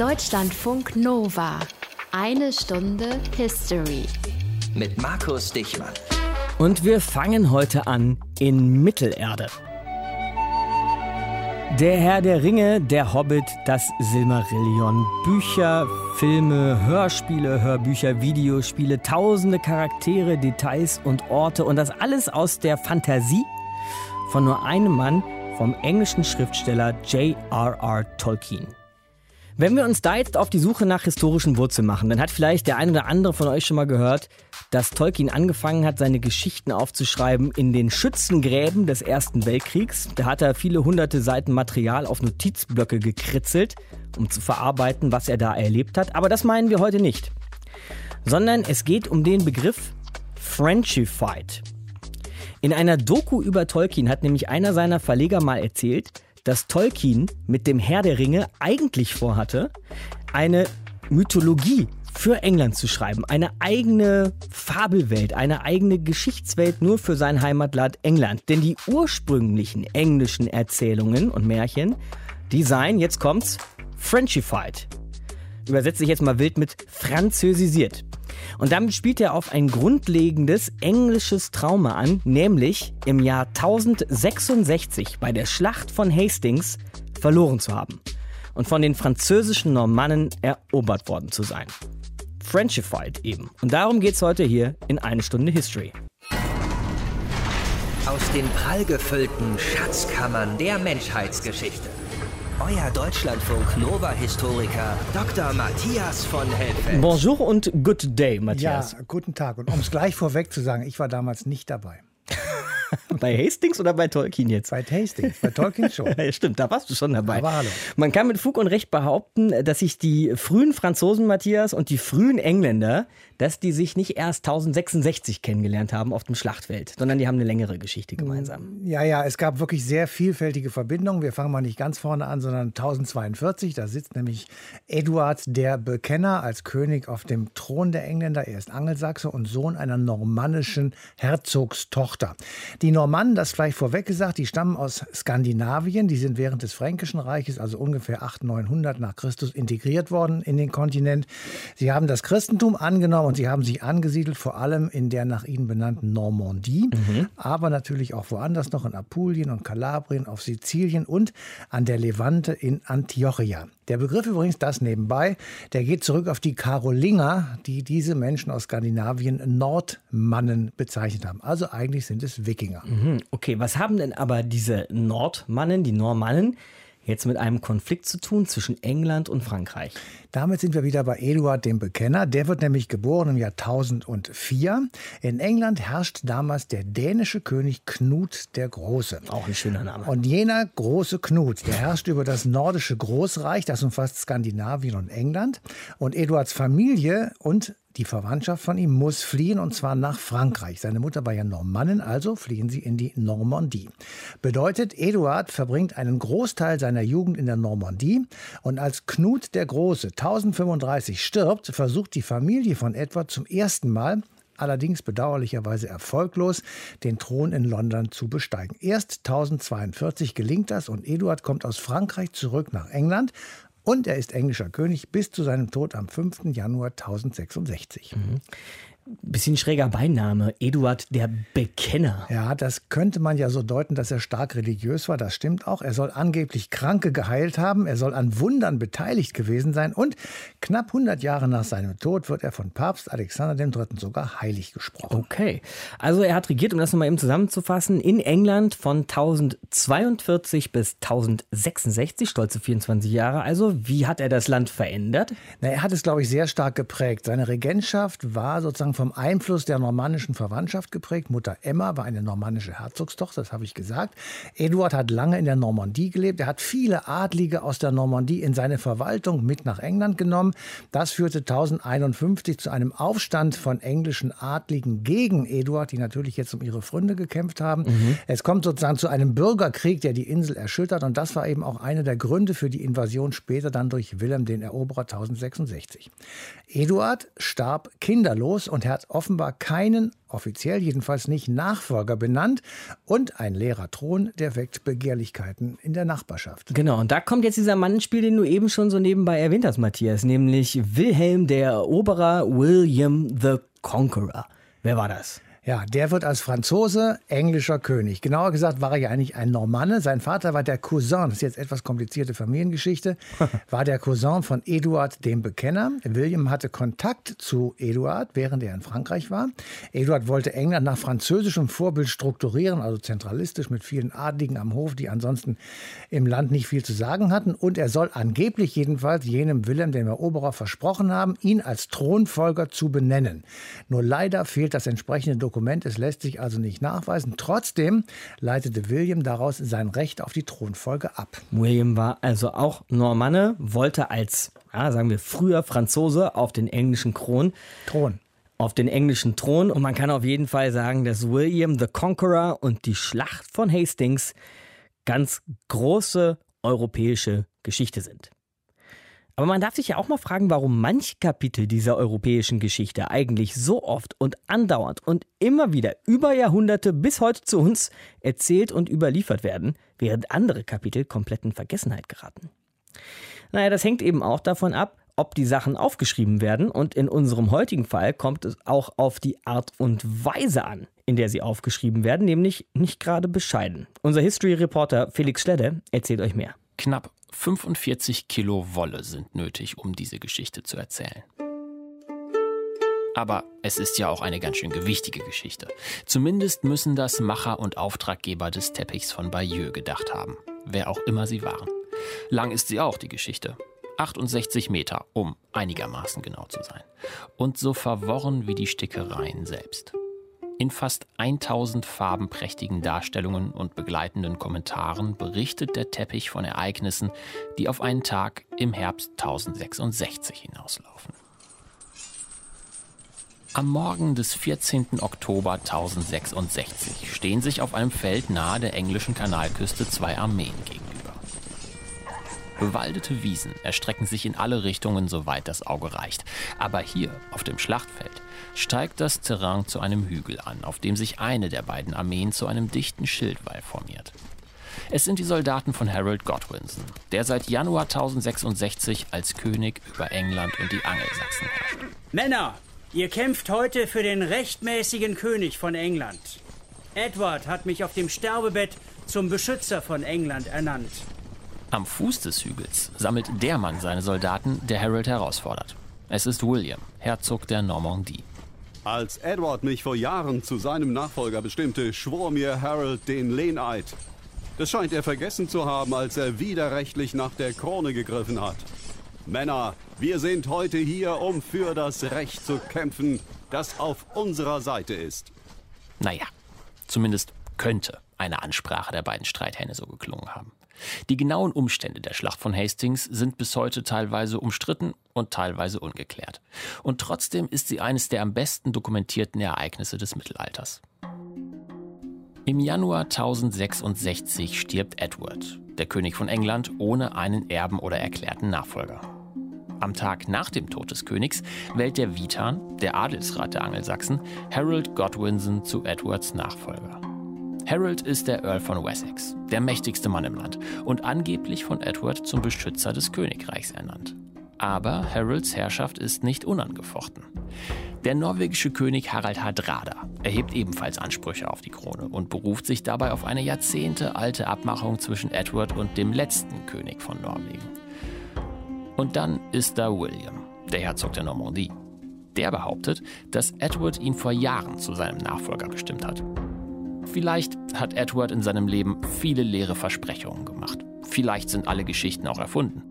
Deutschlandfunk Nova. Eine Stunde History. Mit Markus Dichmann. Und wir fangen heute an in Mittelerde. Der Herr der Ringe, der Hobbit, das Silmarillion. Bücher, Filme, Hörspiele, Hörbücher, Videospiele, tausende Charaktere, Details und Orte und das alles aus der Fantasie von nur einem Mann, vom englischen Schriftsteller J.R.R. Tolkien. Wenn wir uns da jetzt auf die Suche nach historischen Wurzeln machen, dann hat vielleicht der eine oder andere von euch schon mal gehört, dass Tolkien angefangen hat, seine Geschichten aufzuschreiben in den Schützengräben des Ersten Weltkriegs. Da hat er viele hunderte Seiten Material auf Notizblöcke gekritzelt, um zu verarbeiten, was er da erlebt hat. Aber das meinen wir heute nicht. Sondern es geht um den Begriff Frenchified. In einer Doku über Tolkien hat nämlich einer seiner Verleger mal erzählt, dass Tolkien mit dem Herr der Ringe eigentlich vorhatte, eine Mythologie für England zu schreiben. Eine eigene Fabelwelt, eine eigene Geschichtswelt nur für sein Heimatland England. Denn die ursprünglichen englischen Erzählungen und Märchen, die seien, jetzt kommt's, Frenchified. Übersetze ich jetzt mal wild mit französisiert. Und damit spielt er auf ein grundlegendes englisches Trauma an, nämlich im Jahr 1066 bei der Schlacht von Hastings verloren zu haben und von den französischen Normannen erobert worden zu sein. Frenchified eben. Und darum geht es heute hier in eine Stunde History. Aus den prallgefüllten Schatzkammern der Menschheitsgeschichte euer Deutschlandfunk Nova-Historiker Dr. Matthias von Helfeld. Bonjour und good day, Matthias. Ja, guten Tag. Und um es gleich vorweg zu sagen, ich war damals nicht dabei. bei Hastings oder bei Tolkien jetzt? Bei Hastings, bei Tolkien schon. ja, stimmt, da warst du schon dabei. Aber hallo. Man kann mit Fug und Recht behaupten, dass sich die frühen Franzosen, Matthias, und die frühen Engländer, dass die sich nicht erst 1066 kennengelernt haben auf dem Schlachtfeld, sondern die haben eine längere Geschichte gemeinsam. Ja, ja, es gab wirklich sehr vielfältige Verbindungen. Wir fangen mal nicht ganz vorne an, sondern 1042. Da sitzt nämlich Eduard der Bekenner als König auf dem Thron der Engländer. Er ist Angelsachse und Sohn einer normannischen Herzogstochter. Die Normannen, das vielleicht vorweg gesagt, die stammen aus Skandinavien. Die sind während des Fränkischen Reiches, also ungefähr 800, 900 nach Christus, integriert worden in den Kontinent. Sie haben das Christentum angenommen und sie haben sich angesiedelt, vor allem in der nach ihnen benannten Normandie, mhm. aber natürlich auch woanders noch in Apulien und Kalabrien, auf Sizilien und an der Levante in Antiochia. Der Begriff übrigens, das nebenbei, der geht zurück auf die Karolinger, die diese Menschen aus Skandinavien Nordmannen bezeichnet haben. Also eigentlich sind es Wikinger. Mhm, okay, was haben denn aber diese Nordmannen, die Normannen, jetzt mit einem Konflikt zu tun zwischen England und Frankreich. Damit sind wir wieder bei Eduard dem Bekenner. Der wird nämlich geboren im Jahr 1004. In England herrscht damals der dänische König Knut der Große. Auch ein schöner Name. Und jener große Knut, der herrscht über das nordische Großreich, das umfasst Skandinavien und England. Und Eduards Familie und die Verwandtschaft von ihm muss fliehen und zwar nach Frankreich. Seine Mutter war ja Normannin, also fliehen sie in die Normandie. Bedeutet, Eduard verbringt einen Großteil seiner Jugend in der Normandie und als Knut der Große 1035 stirbt, versucht die Familie von Edward zum ersten Mal allerdings bedauerlicherweise erfolglos, den Thron in London zu besteigen. Erst 1042 gelingt das und Eduard kommt aus Frankreich zurück nach England und er ist englischer König bis zu seinem Tod am 5. Januar 1066. Mhm bisschen schräger Beiname, Eduard der Bekenner. Ja, das könnte man ja so deuten, dass er stark religiös war. Das stimmt auch. Er soll angeblich Kranke geheilt haben. Er soll an Wundern beteiligt gewesen sein. Und knapp 100 Jahre nach seinem Tod wird er von Papst Alexander III. sogar heilig gesprochen. Okay. Also er hat regiert, um das nochmal eben zusammenzufassen, in England von 1042 bis 1066, stolze 24 Jahre. Also wie hat er das Land verändert? Na, er hat es, glaube ich, sehr stark geprägt. Seine Regentschaft war sozusagen vom Einfluss der normannischen Verwandtschaft geprägt. Mutter Emma war eine normannische Herzogstochter, das habe ich gesagt. Eduard hat lange in der Normandie gelebt. Er hat viele Adlige aus der Normandie in seine Verwaltung mit nach England genommen. Das führte 1051 zu einem Aufstand von englischen Adligen gegen Eduard, die natürlich jetzt um ihre Fründe gekämpft haben. Mhm. Es kommt sozusagen zu einem Bürgerkrieg, der die Insel erschüttert. Und das war eben auch einer der Gründe für die Invasion später dann durch Wilhelm den Eroberer 1066. Eduard starb kinderlos und hat offenbar keinen, offiziell jedenfalls nicht, Nachfolger benannt. Und ein leerer Thron, der weckt Begehrlichkeiten in der Nachbarschaft. Genau, und da kommt jetzt dieser Mann ins Spiel, den du eben schon so nebenbei erwähnt hast, Matthias, nämlich Wilhelm der Eroberer, William the Conqueror. Wer war das? Ja, der wird als Franzose englischer König. Genauer gesagt war er ja eigentlich ein Normanne. Sein Vater war der Cousin, das ist jetzt etwas komplizierte Familiengeschichte, war der Cousin von Eduard dem Bekenner. William hatte Kontakt zu Eduard, während er in Frankreich war. Eduard wollte England nach französischem Vorbild strukturieren, also zentralistisch mit vielen Adligen am Hof, die ansonsten im Land nicht viel zu sagen hatten. Und er soll angeblich jedenfalls jenem Wilhelm, dem Eroberer, versprochen haben, ihn als Thronfolger zu benennen. Nur leider fehlt das entsprechende Dokument Dokument. Es lässt sich also nicht nachweisen. Trotzdem leitete William daraus sein Recht auf die Thronfolge ab. William war also auch Normanne, wollte als, ja, sagen wir, früher Franzose auf den englischen Kron. Thron auf den englischen Thron. Und man kann auf jeden Fall sagen, dass William the Conqueror und die Schlacht von Hastings ganz große europäische Geschichte sind. Aber man darf sich ja auch mal fragen, warum manche Kapitel dieser europäischen Geschichte eigentlich so oft und andauernd und immer wieder über Jahrhunderte bis heute zu uns erzählt und überliefert werden, während andere Kapitel komplett in Vergessenheit geraten. Naja, das hängt eben auch davon ab, ob die Sachen aufgeschrieben werden und in unserem heutigen Fall kommt es auch auf die Art und Weise an, in der sie aufgeschrieben werden, nämlich nicht gerade bescheiden. Unser History-Reporter Felix Schledde erzählt euch mehr. Knapp 45 Kilo Wolle sind nötig, um diese Geschichte zu erzählen. Aber es ist ja auch eine ganz schön gewichtige Geschichte. Zumindest müssen das Macher und Auftraggeber des Teppichs von Bayeux gedacht haben, wer auch immer sie waren. Lang ist sie auch, die Geschichte. 68 Meter, um einigermaßen genau zu sein. Und so verworren wie die Stickereien selbst. In fast 1000 farbenprächtigen Darstellungen und begleitenden Kommentaren berichtet der Teppich von Ereignissen, die auf einen Tag im Herbst 1066 hinauslaufen. Am Morgen des 14. Oktober 1066 stehen sich auf einem Feld nahe der englischen Kanalküste zwei Armeen gegenüber. Bewaldete Wiesen erstrecken sich in alle Richtungen, soweit das Auge reicht. Aber hier, auf dem Schlachtfeld, steigt das Terrain zu einem Hügel an, auf dem sich eine der beiden Armeen zu einem dichten Schildwall formiert. Es sind die Soldaten von Harold Godwinson, der seit Januar 1066 als König über England und die Angelsachsen herrscht. Männer, ihr kämpft heute für den rechtmäßigen König von England. Edward hat mich auf dem Sterbebett zum Beschützer von England ernannt. Am Fuß des Hügels sammelt der Mann seine Soldaten, der Harold herausfordert. Es ist William, Herzog der Normandie. Als Edward mich vor Jahren zu seinem Nachfolger bestimmte, schwor mir Harold den Lehneid. Das scheint er vergessen zu haben, als er widerrechtlich nach der Krone gegriffen hat. Männer, wir sind heute hier, um für das Recht zu kämpfen, das auf unserer Seite ist. Naja, zumindest könnte eine Ansprache der beiden Streithähne so geklungen haben. Die genauen Umstände der Schlacht von Hastings sind bis heute teilweise umstritten und teilweise ungeklärt. Und trotzdem ist sie eines der am besten dokumentierten Ereignisse des Mittelalters. Im Januar 1066 stirbt Edward, der König von England, ohne einen Erben oder erklärten Nachfolger. Am Tag nach dem Tod des Königs wählt der Witan, der Adelsrat der Angelsachsen, Harold Godwinson zu Edwards Nachfolger. Harold ist der Earl von Wessex, der mächtigste Mann im Land und angeblich von Edward zum Beschützer des Königreichs ernannt. Aber Harolds Herrschaft ist nicht unangefochten. Der norwegische König Harald Hardrada erhebt ebenfalls Ansprüche auf die Krone und beruft sich dabei auf eine jahrzehntealte Abmachung zwischen Edward und dem letzten König von Norwegen. Und dann ist da William, der Herzog der Normandie. Der behauptet, dass Edward ihn vor Jahren zu seinem Nachfolger bestimmt hat. Vielleicht hat Edward in seinem Leben viele leere Versprechungen gemacht. Vielleicht sind alle Geschichten auch erfunden.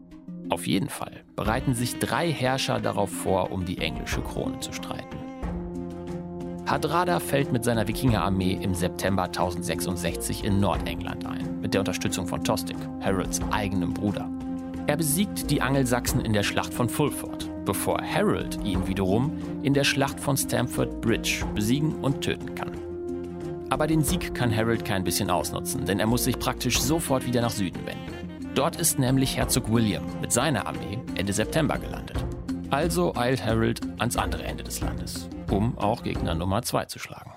Auf jeden Fall bereiten sich drei Herrscher darauf vor, um die englische Krone zu streiten. Hardrada fällt mit seiner Wikingerarmee im September 1066 in Nordengland ein, mit der Unterstützung von Tostig, Harolds eigenem Bruder. Er besiegt die Angelsachsen in der Schlacht von Fulford, bevor Harold ihn wiederum in der Schlacht von Stamford Bridge besiegen und töten kann. Aber den Sieg kann Harold kein bisschen ausnutzen, denn er muss sich praktisch sofort wieder nach Süden wenden. Dort ist nämlich Herzog William mit seiner Armee Ende September gelandet. Also eilt Harold ans andere Ende des Landes. um auch Gegner Nummer 2 zu schlagen.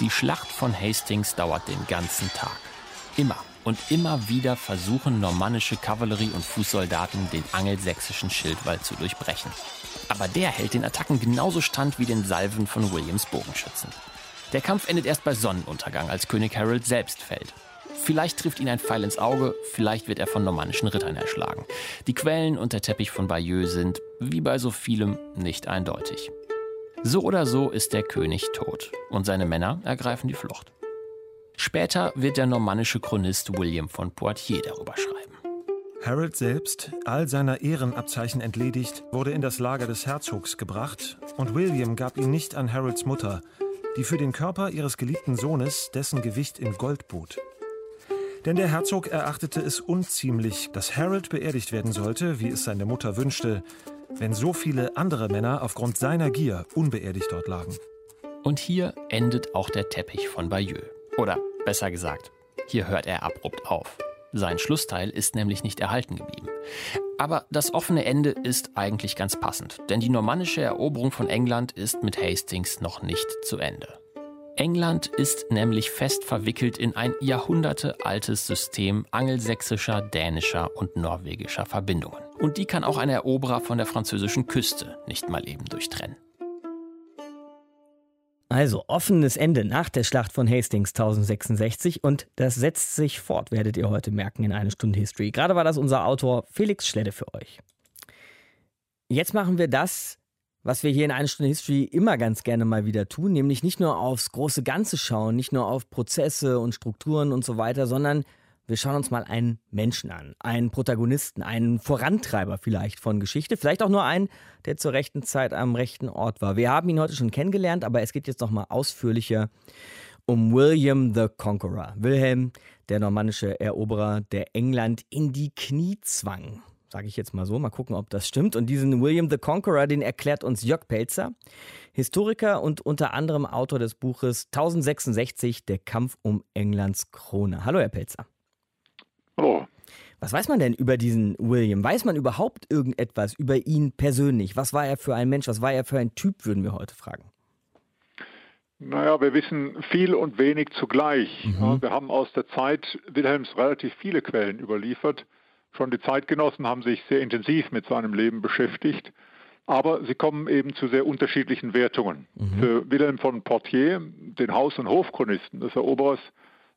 Die Schlacht von Hastings dauert den ganzen Tag. Immer und immer wieder versuchen normannische Kavallerie und Fußsoldaten den angelsächsischen Schildwall zu durchbrechen. Aber der hält den Attacken genauso stand wie den Salven von Williams Bogenschützen. Der Kampf endet erst bei Sonnenuntergang, als König Harold selbst fällt. Vielleicht trifft ihn ein Pfeil ins Auge, vielleicht wird er von normannischen Rittern erschlagen. Die Quellen und der Teppich von Bayeux sind, wie bei so vielem, nicht eindeutig. So oder so ist der König tot und seine Männer ergreifen die Flucht. Später wird der normannische Chronist William von Poitiers darüber schreiben. Harold selbst, all seiner Ehrenabzeichen entledigt, wurde in das Lager des Herzogs gebracht und William gab ihn nicht an Harolds Mutter, die für den Körper ihres geliebten Sohnes dessen Gewicht in Gold bot. Denn der Herzog erachtete es unziemlich, dass Harold beerdigt werden sollte, wie es seine Mutter wünschte, wenn so viele andere Männer aufgrund seiner Gier unbeerdigt dort lagen. Und hier endet auch der Teppich von Bayeux. Oder besser gesagt, hier hört er abrupt auf. Sein Schlussteil ist nämlich nicht erhalten geblieben. Aber das offene Ende ist eigentlich ganz passend, denn die normannische Eroberung von England ist mit Hastings noch nicht zu Ende. England ist nämlich fest verwickelt in ein jahrhundertealtes System angelsächsischer, dänischer und norwegischer Verbindungen. Und die kann auch ein Eroberer von der französischen Küste nicht mal eben durchtrennen. Also offenes Ende nach der Schlacht von Hastings 1066 und das setzt sich fort, werdet ihr heute merken in einer Stunde History. Gerade war das unser Autor Felix Schledde für euch. Jetzt machen wir das, was wir hier in einer Stunde History immer ganz gerne mal wieder tun, nämlich nicht nur aufs große Ganze schauen, nicht nur auf Prozesse und Strukturen und so weiter, sondern wir schauen uns mal einen Menschen an, einen Protagonisten, einen Vorantreiber vielleicht von Geschichte, vielleicht auch nur einen, der zur rechten Zeit am rechten Ort war. Wir haben ihn heute schon kennengelernt, aber es geht jetzt noch mal ausführlicher um William the Conqueror. Wilhelm, der normannische Eroberer, der England in die Knie zwang. Sage ich jetzt mal so, mal gucken, ob das stimmt. Und diesen William the Conqueror, den erklärt uns Jörg Pelzer, Historiker und unter anderem Autor des Buches 1066, der Kampf um Englands Krone. Hallo, Herr Pelzer. Hallo. Was weiß man denn über diesen William? Weiß man überhaupt irgendetwas über ihn persönlich? Was war er für ein Mensch? Was war er für ein Typ, würden wir heute fragen. Naja, wir wissen viel und wenig zugleich. Mhm. wir haben aus der Zeit Wilhelms relativ viele Quellen überliefert. Schon die Zeitgenossen haben sich sehr intensiv mit seinem Leben beschäftigt. Aber sie kommen eben zu sehr unterschiedlichen Wertungen. Mhm. Für Wilhelm von Portier, den Haus- und Hofchronisten des Eroberers,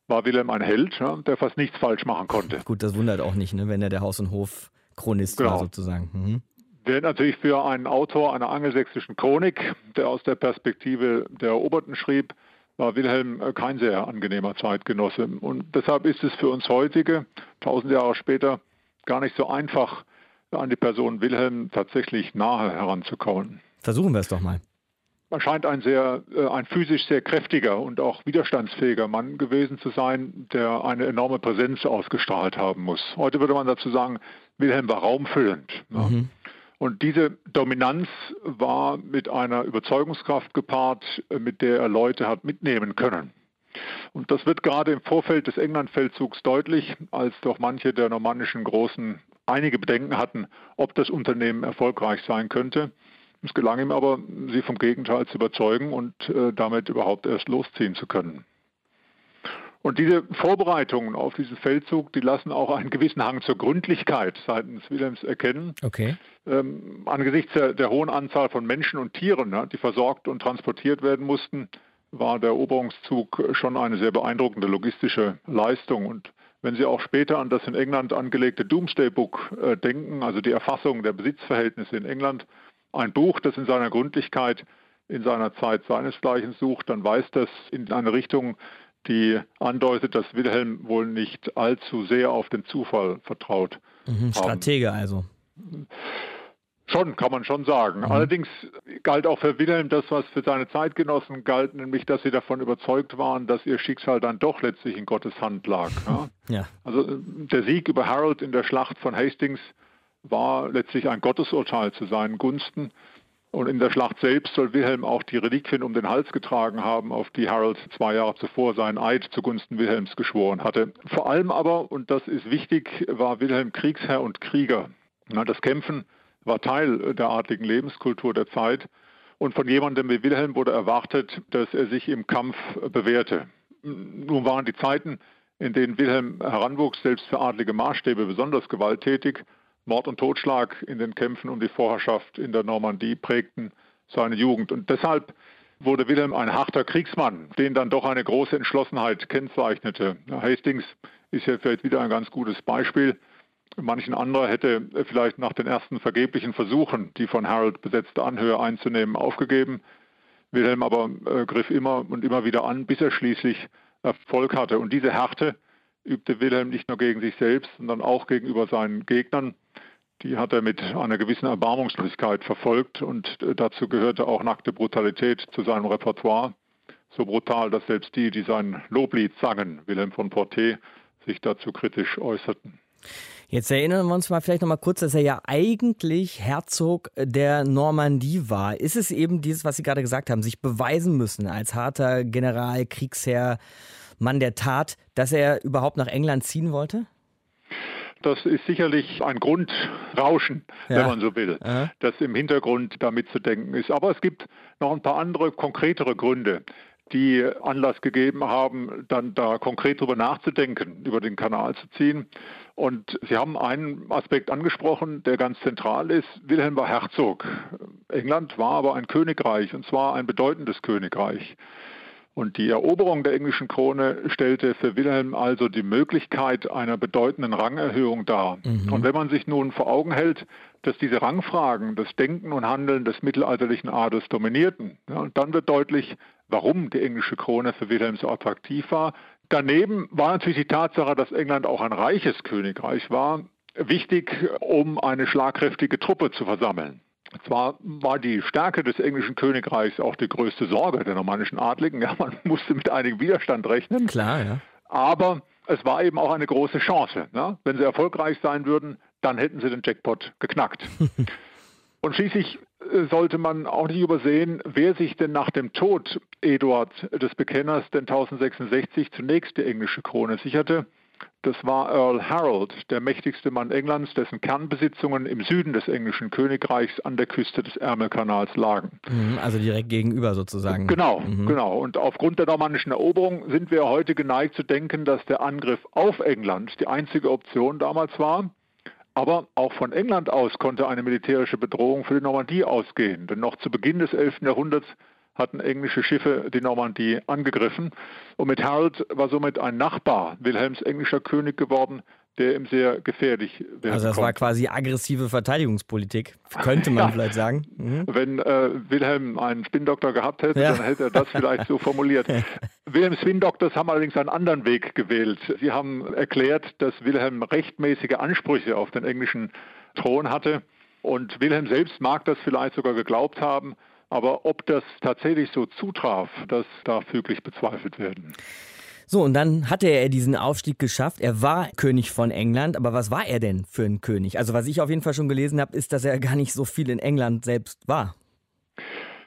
war Wilhelm ein Held, ja, der fast nichts falsch machen konnte. Gut, das wundert auch nicht, ne, wenn er der Haus- und Hofchronist genau. war sozusagen. Mhm. Der natürlich für einen Autor einer angelsächsischen Chronik, der aus der Perspektive der Eroberten schrieb, war Wilhelm äh, kein sehr angenehmer Zeitgenosse. Und deshalb ist es für uns heutige, tausend Jahre später, gar nicht so einfach, an die Person Wilhelm tatsächlich nahe heranzukommen. Versuchen wir es doch mal. Man scheint ein sehr, äh, ein physisch sehr kräftiger und auch widerstandsfähiger Mann gewesen zu sein, der eine enorme Präsenz ausgestrahlt haben muss. Heute würde man dazu sagen, Wilhelm war raumfüllend. Mhm. Und diese Dominanz war mit einer Überzeugungskraft gepaart, äh, mit der er Leute hat mitnehmen können. Und das wird gerade im Vorfeld des Englandfeldzugs deutlich, als doch manche der normannischen Großen einige Bedenken hatten, ob das Unternehmen erfolgreich sein könnte. Es gelang ihm aber, sie vom Gegenteil zu überzeugen und äh, damit überhaupt erst losziehen zu können. Und diese Vorbereitungen auf diesen Feldzug, die lassen auch einen gewissen Hang zur Gründlichkeit seitens Wilhelms erkennen. Okay. Ähm, angesichts der, der, hohen Anzahl von Menschen und Tieren, ja, die versorgt und transportiert werden mussten, war der Eroberungszug schon eine sehr beeindruckende logistische Leistung. Und wenn Sie auch später an das in England angelegte Doomsday Book äh, denken, also die Erfassung der Besitzverhältnisse in England, ein Buch, das in seiner Gründlichkeit in seiner Zeit seinesgleichen sucht, dann weist das in eine Richtung, die andeutet, dass Wilhelm wohl nicht allzu sehr auf den Zufall vertraut. Mhm, Stratege also. Schon, kann man schon sagen. Mhm. Allerdings galt auch für Wilhelm das, was für seine Zeitgenossen galt, nämlich, dass sie davon überzeugt waren, dass ihr Schicksal dann doch letztlich in Gottes Hand lag. Ja? ja. Also der Sieg über Harold in der Schlacht von Hastings war letztlich ein Gottesurteil zu seinen Gunsten. Und in der Schlacht selbst soll Wilhelm auch die Reliquien um den Hals getragen haben, auf die Harold zwei Jahre zuvor seinen Eid zugunsten Wilhelms geschworen hatte. Vor allem aber, und das ist wichtig, war Wilhelm Kriegsherr und Krieger. Das Kämpfen war Teil der adligen Lebenskultur der Zeit. Und von jemandem wie Wilhelm wurde erwartet, dass er sich im Kampf bewährte. Nun waren die Zeiten, in denen Wilhelm heranwuchs, selbst für adlige Maßstäbe besonders gewalttätig. Mord und Totschlag in den Kämpfen um die Vorherrschaft in der Normandie prägten seine Jugend. Und deshalb wurde Wilhelm ein harter Kriegsmann, den dann doch eine große Entschlossenheit kennzeichnete. Hastings ist hier vielleicht wieder ein ganz gutes Beispiel. Manchen anderer hätte vielleicht nach den ersten vergeblichen Versuchen, die von Harold besetzte Anhöhe einzunehmen, aufgegeben. Wilhelm aber äh, griff immer und immer wieder an, bis er schließlich Erfolg hatte. Und diese Härte übte Wilhelm nicht nur gegen sich selbst, sondern auch gegenüber seinen Gegnern. Die hat er mit einer gewissen Erbarmungslosigkeit verfolgt und äh, dazu gehörte auch nackte Brutalität zu seinem Repertoire. So brutal, dass selbst die, die sein Loblied sangen, Wilhelm von Portet, sich dazu kritisch äußerten. Jetzt erinnern wir uns mal vielleicht noch mal kurz, dass er ja eigentlich Herzog der Normandie war. Ist es eben dieses, was Sie gerade gesagt haben, sich beweisen müssen als harter General, Kriegsherr, Mann der Tat, dass er überhaupt nach England ziehen wollte? Das ist sicherlich ein Grundrauschen, ja. wenn man so will, Aha. das im Hintergrund damit zu denken ist. Aber es gibt noch ein paar andere konkretere Gründe, die Anlass gegeben haben, dann da konkret drüber nachzudenken, über den Kanal zu ziehen. Und Sie haben einen Aspekt angesprochen, der ganz zentral ist. Wilhelm war Herzog. England war aber ein Königreich, und zwar ein bedeutendes Königreich. Und die Eroberung der englischen Krone stellte für Wilhelm also die Möglichkeit einer bedeutenden Rangerhöhung dar. Mhm. Und wenn man sich nun vor Augen hält, dass diese Rangfragen das Denken und Handeln des mittelalterlichen Adels dominierten, ja, dann wird deutlich, warum die englische Krone für Wilhelm so attraktiv war. Daneben war natürlich die Tatsache, dass England auch ein reiches Königreich war, wichtig, um eine schlagkräftige Truppe zu versammeln. Zwar war die Stärke des englischen Königreichs auch die größte Sorge der normannischen Adligen. Ja, man musste mit einigem Widerstand rechnen. Klar, ja. Aber es war eben auch eine große Chance. Ja? Wenn sie erfolgreich sein würden, dann hätten sie den Jackpot geknackt. Und schließlich äh, sollte man auch nicht übersehen, wer sich denn nach dem Tod Eduard des Bekenners, den 1066, zunächst die englische Krone sicherte. Das war Earl Harold, der mächtigste Mann Englands, dessen Kernbesitzungen im Süden des englischen Königreichs an der Küste des Ärmelkanals lagen. Mhm, also direkt gegenüber sozusagen. Genau, mhm. genau. Und aufgrund der normannischen Eroberung sind wir heute geneigt zu denken, dass der Angriff auf England die einzige Option damals war. Aber auch von England aus konnte eine militärische Bedrohung für die Normandie ausgehen. Denn noch zu Beginn des 11. Jahrhunderts hatten englische Schiffe die Normandie angegriffen. Und mit Harold war somit ein Nachbar Wilhelms englischer König geworden, der ihm sehr gefährlich wäre. Also das war quasi aggressive Verteidigungspolitik, könnte man ja. vielleicht sagen. Mhm. Wenn äh, Wilhelm einen Spindoktor gehabt hätte, ja. dann hätte er das vielleicht so formuliert. Wilhelms Spindoktors haben allerdings einen anderen Weg gewählt. Sie haben erklärt, dass Wilhelm rechtmäßige Ansprüche auf den englischen Thron hatte. Und Wilhelm selbst mag das vielleicht sogar geglaubt haben, aber ob das tatsächlich so zutraf, das darf füglich bezweifelt werden. So, und dann hatte er diesen Aufstieg geschafft. Er war König von England, aber was war er denn für ein König? Also was ich auf jeden Fall schon gelesen habe, ist, dass er gar nicht so viel in England selbst war.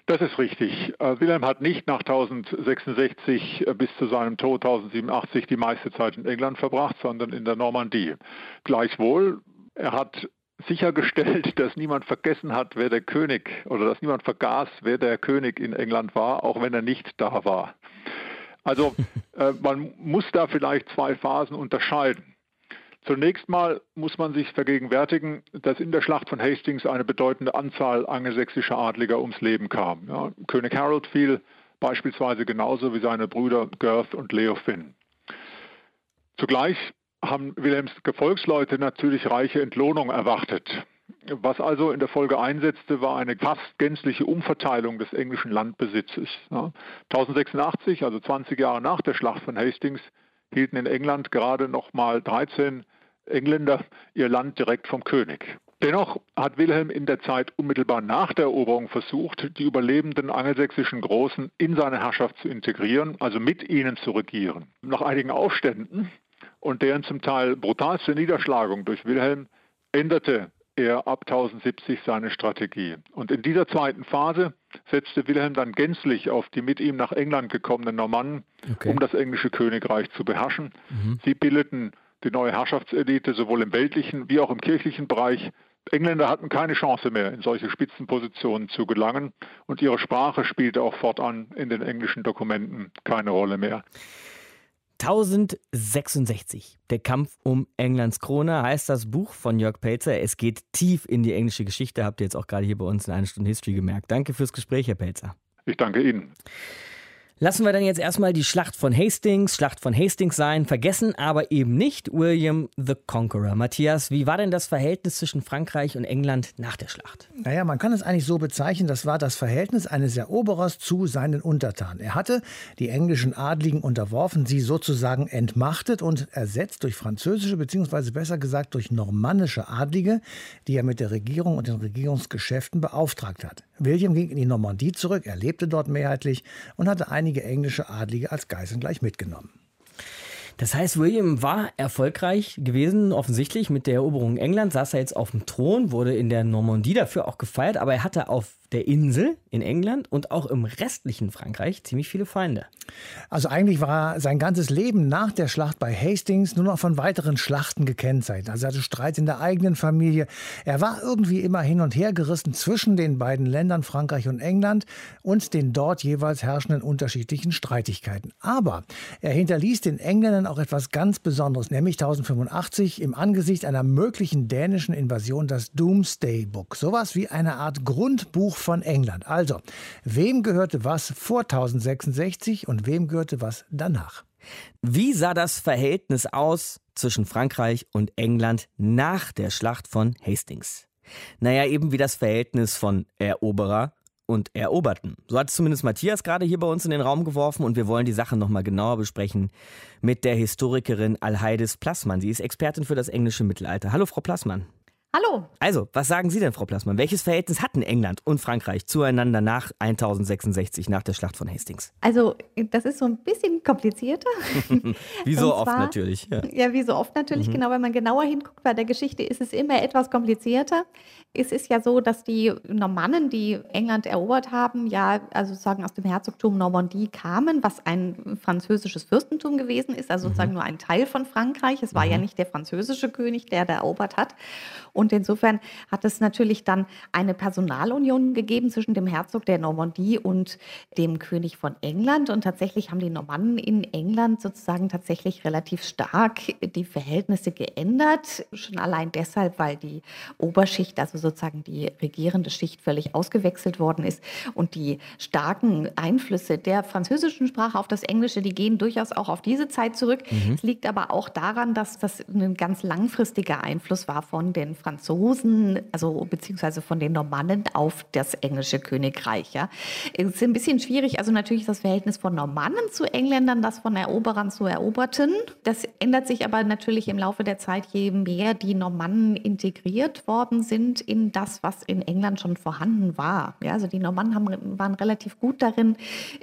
Das ist richtig. Äh, Wilhelm hat nicht nach 1066 äh, bis zu seinem Tod 1087 die meiste Zeit in England verbracht, sondern in der Normandie. Gleichwohl, er hat sichergestellt, dass niemand vergessen hat, wer der König oder dass niemand vergaß, wer der König in England war, auch wenn er nicht da war. Also äh, man muss da vielleicht zwei Phasen unterscheiden. Zunächst mal muss man sich vergegenwärtigen, dass in der Schlacht von Hastings eine bedeutende Anzahl angelsächsischer Adliger ums Leben kam. Ja, König Harold fiel beispielsweise genauso wie seine Brüder Girth und Leofin. Zugleich haben Wilhelms Gefolgsleute natürlich reiche Entlohnung erwartet. Was also in der Folge einsetzte, war eine fast gänzliche Umverteilung des englischen Landbesitzes. 1086, also 20 Jahre nach der Schlacht von Hastings, hielten in England gerade noch mal 13 Engländer ihr Land direkt vom König. Dennoch hat Wilhelm in der Zeit unmittelbar nach der Eroberung versucht, die überlebenden angelsächsischen Großen in seine Herrschaft zu integrieren, also mit ihnen zu regieren. Nach einigen Aufständen und deren zum Teil brutalste Niederschlagung durch Wilhelm änderte er ab 1070 seine Strategie. Und in dieser zweiten Phase setzte Wilhelm dann gänzlich auf die mit ihm nach England gekommenen Normannen, okay. um das englische Königreich zu beherrschen. Mhm. Sie bildeten die neue Herrschaftselite sowohl im weltlichen wie auch im kirchlichen Bereich Engländer hatten keine Chance mehr, in solche Spitzenpositionen zu gelangen und ihre Sprache spielte auch fortan in den englischen Dokumenten keine Rolle mehr. 1066. Der Kampf um Englands Krone heißt das Buch von Jörg Pelzer. Es geht tief in die englische Geschichte, habt ihr jetzt auch gerade hier bei uns in einer Stunde History gemerkt. Danke fürs Gespräch, Herr Pelzer. Ich danke Ihnen. Lassen wir dann jetzt erstmal die Schlacht von Hastings, Schlacht von Hastings sein, vergessen aber eben nicht William the Conqueror. Matthias, wie war denn das Verhältnis zwischen Frankreich und England nach der Schlacht? Naja, man kann es eigentlich so bezeichnen, das war das Verhältnis eines Eroberers zu seinen Untertanen. Er hatte die englischen Adligen unterworfen, sie sozusagen entmachtet und ersetzt durch französische, beziehungsweise besser gesagt durch normannische Adlige, die er mit der Regierung und den Regierungsgeschäften beauftragt hat. William ging in die Normandie zurück, er lebte dort mehrheitlich und hatte einige einige englische Adlige als Geiseln gleich mitgenommen. Das heißt, William war erfolgreich gewesen, offensichtlich mit der Eroberung Englands, saß er jetzt auf dem Thron, wurde in der Normandie dafür auch gefeiert, aber er hatte auf der Insel in England und auch im restlichen Frankreich ziemlich viele Feinde. Also eigentlich war sein ganzes Leben nach der Schlacht bei Hastings nur noch von weiteren Schlachten gekennzeichnet. Also er hatte Streit in der eigenen Familie. Er war irgendwie immer hin und her gerissen zwischen den beiden Ländern Frankreich und England und den dort jeweils herrschenden unterschiedlichen Streitigkeiten. Aber er hinterließ den Engländern auch etwas ganz Besonderes, nämlich 1085 im Angesicht einer möglichen dänischen Invasion das Doomsday Book. Sowas wie eine Art Grundbuch von England. Also, wem gehörte was vor 1066 und wem gehörte was danach? Wie sah das Verhältnis aus zwischen Frankreich und England nach der Schlacht von Hastings? Naja, eben wie das Verhältnis von Eroberer und Eroberten. So hat es zumindest Matthias gerade hier bei uns in den Raum geworfen und wir wollen die Sache nochmal genauer besprechen mit der Historikerin Alheides Plassmann. Sie ist Expertin für das englische Mittelalter. Hallo, Frau Plassmann. Hallo. Also, was sagen Sie denn, Frau Plassmann? Welches Verhältnis hatten England und Frankreich zueinander nach 1066, nach der Schlacht von Hastings? Also, das ist so ein bisschen komplizierter. wie so oft natürlich. Ja. ja. wie so oft natürlich, mhm. genau. Wenn man genauer hinguckt bei der Geschichte, ist es immer etwas komplizierter. Es ist ja so, dass die Normannen, die England erobert haben, ja, also sozusagen aus dem Herzogtum Normandie kamen, was ein französisches Fürstentum gewesen ist, also sozusagen mhm. nur ein Teil von Frankreich. Es war mhm. ja nicht der französische König, der da erobert hat. Und insofern hat es natürlich dann eine Personalunion gegeben zwischen dem Herzog der Normandie und dem König von England. Und tatsächlich haben die Normannen in England sozusagen tatsächlich relativ stark die Verhältnisse geändert. Schon allein deshalb, weil die Oberschicht, also sozusagen die regierende Schicht, völlig ausgewechselt worden ist. Und die starken Einflüsse der französischen Sprache auf das Englische, die gehen durchaus auch auf diese Zeit zurück. Mhm. Es liegt aber auch daran, dass das ein ganz langfristiger Einfluss war von den Franzosen Franzosen, also beziehungsweise von den Normannen auf das englische Königreich. Ja. Es ist ein bisschen schwierig, also natürlich das Verhältnis von Normannen zu Engländern, das von Eroberern zu Eroberten. Das ändert sich aber natürlich im Laufe der Zeit, je mehr die Normannen integriert worden sind in das, was in England schon vorhanden war. Ja, also die Normannen haben, waren relativ gut darin,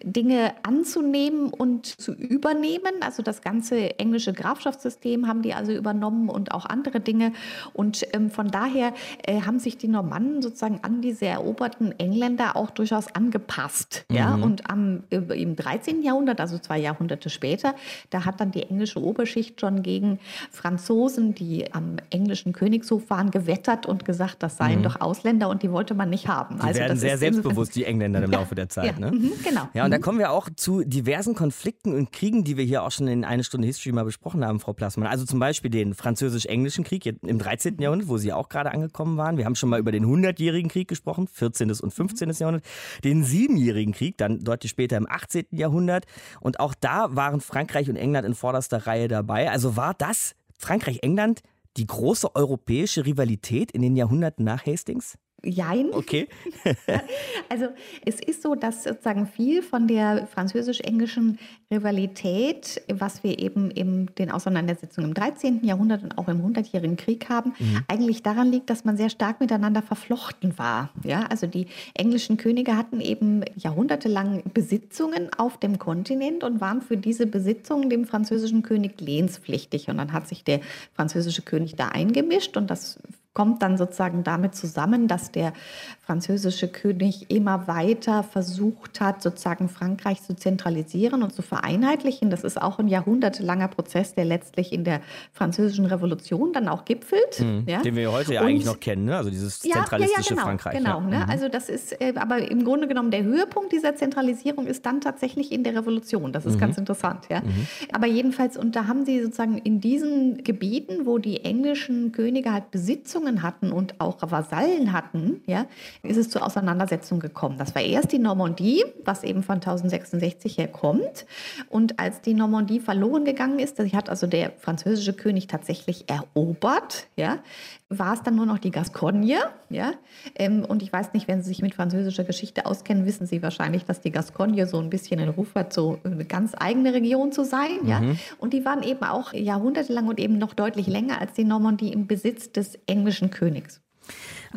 Dinge anzunehmen und zu übernehmen. Also das ganze englische Grafschaftssystem haben die also übernommen und auch andere Dinge. Und ähm, von daher äh, haben sich die Normannen sozusagen an diese eroberten Engländer auch durchaus angepasst. Mhm. Ja? Und am, äh, im 13. Jahrhundert, also zwei Jahrhunderte später, da hat dann die englische Oberschicht schon gegen Franzosen, die am englischen Königshof waren, gewettert und gesagt, das seien mhm. doch Ausländer und die wollte man nicht haben. Die also werden sehr selbstbewusst, die Engländer im Laufe der Zeit. Ja, ne? mhm, genau. Ja, und da mhm. kommen wir auch zu diversen Konflikten und Kriegen, die wir hier auch schon in eine Stunde History mal besprochen haben, Frau Plassmann. Also zum Beispiel den französisch-englischen Krieg im 13. Jahrhundert, wo Sie auch gerade angekommen waren. Wir haben schon mal über den 100-jährigen Krieg gesprochen, 14. und 15. Jahrhundert. Den Siebenjährigen Krieg, dann deutlich später im 18. Jahrhundert. Und auch da waren Frankreich und England in vorderster Reihe dabei. Also war das Frankreich-England die große europäische Rivalität in den Jahrhunderten nach Hastings? Jein. Okay. also es ist so, dass sozusagen viel von der französisch-englischen Rivalität, was wir eben in den Auseinandersetzungen im 13. Jahrhundert und auch im Hundertjährigen Krieg haben, mhm. eigentlich daran liegt, dass man sehr stark miteinander verflochten war. Ja, also die englischen Könige hatten eben jahrhundertelang Besitzungen auf dem Kontinent und waren für diese Besitzungen dem französischen König lehnspflichtig. Und dann hat sich der französische König da eingemischt und das kommt dann sozusagen damit zusammen, dass der französische König immer weiter versucht hat, sozusagen Frankreich zu zentralisieren und zu vereinheitlichen. Das ist auch ein jahrhundertelanger Prozess, der letztlich in der französischen Revolution dann auch gipfelt. Mhm, ja? Den wir heute ja und, eigentlich noch kennen, ne? also dieses zentralistische ja, ja, genau, Frankreich. Genau, ne? mhm. also das ist, äh, aber im Grunde genommen der Höhepunkt dieser Zentralisierung ist dann tatsächlich in der Revolution. Das ist mhm. ganz interessant. Ja? Mhm. Aber jedenfalls, und da haben sie sozusagen in diesen Gebieten, wo die englischen Könige halt Besitzungen hatten und auch Vasallen hatten, ja, ist es zur Auseinandersetzung gekommen. Das war erst die Normandie, was eben von 1066 her kommt. Und als die Normandie verloren gegangen ist, die hat also der französische König tatsächlich erobert, ja, war es dann nur noch die Gascogne. Ja? Ähm, und ich weiß nicht, wenn Sie sich mit französischer Geschichte auskennen, wissen Sie wahrscheinlich, dass die Gascogne so ein bisschen den Ruf hat, so eine ganz eigene Region zu sein. Mhm. Ja? Und die waren eben auch jahrhundertelang und eben noch deutlich länger als die Normandie im Besitz des englischen Königs.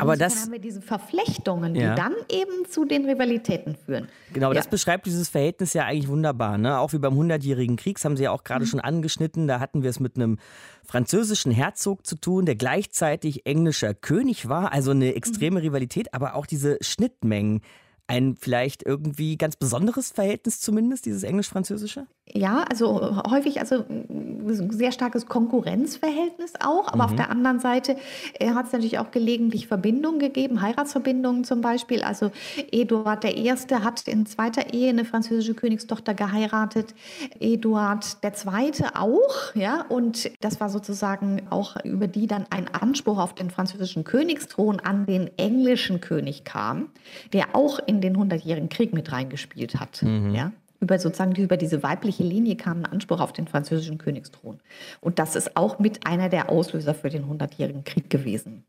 Aber das dann haben wir diese Verflechtungen, ja. die dann eben zu den Rivalitäten führen. Genau, ja. das beschreibt dieses Verhältnis ja eigentlich wunderbar. Ne? Auch wie beim Hundertjährigen Krieg, das haben Sie ja auch gerade mhm. schon angeschnitten. Da hatten wir es mit einem französischen Herzog zu tun, der gleichzeitig englischer König war. Also eine extreme mhm. Rivalität, aber auch diese Schnittmengen ein vielleicht irgendwie ganz besonderes Verhältnis zumindest, dieses englisch-französische? Ja, also häufig also ein sehr starkes Konkurrenzverhältnis auch, aber mhm. auf der anderen Seite äh, hat es natürlich auch gelegentlich Verbindungen gegeben, Heiratsverbindungen zum Beispiel. Also Eduard I. hat in zweiter Ehe eine französische Königstochter geheiratet, Eduard II. auch, ja, und das war sozusagen auch über die dann ein Anspruch auf den französischen Königsthron an den englischen König kam, der auch in den Hundertjährigen Krieg mit reingespielt hat, mhm. ja über sozusagen über diese weibliche Linie kam ein Anspruch auf den französischen Königsthron. Und das ist auch mit einer der Auslöser für den Hundertjährigen Krieg gewesen.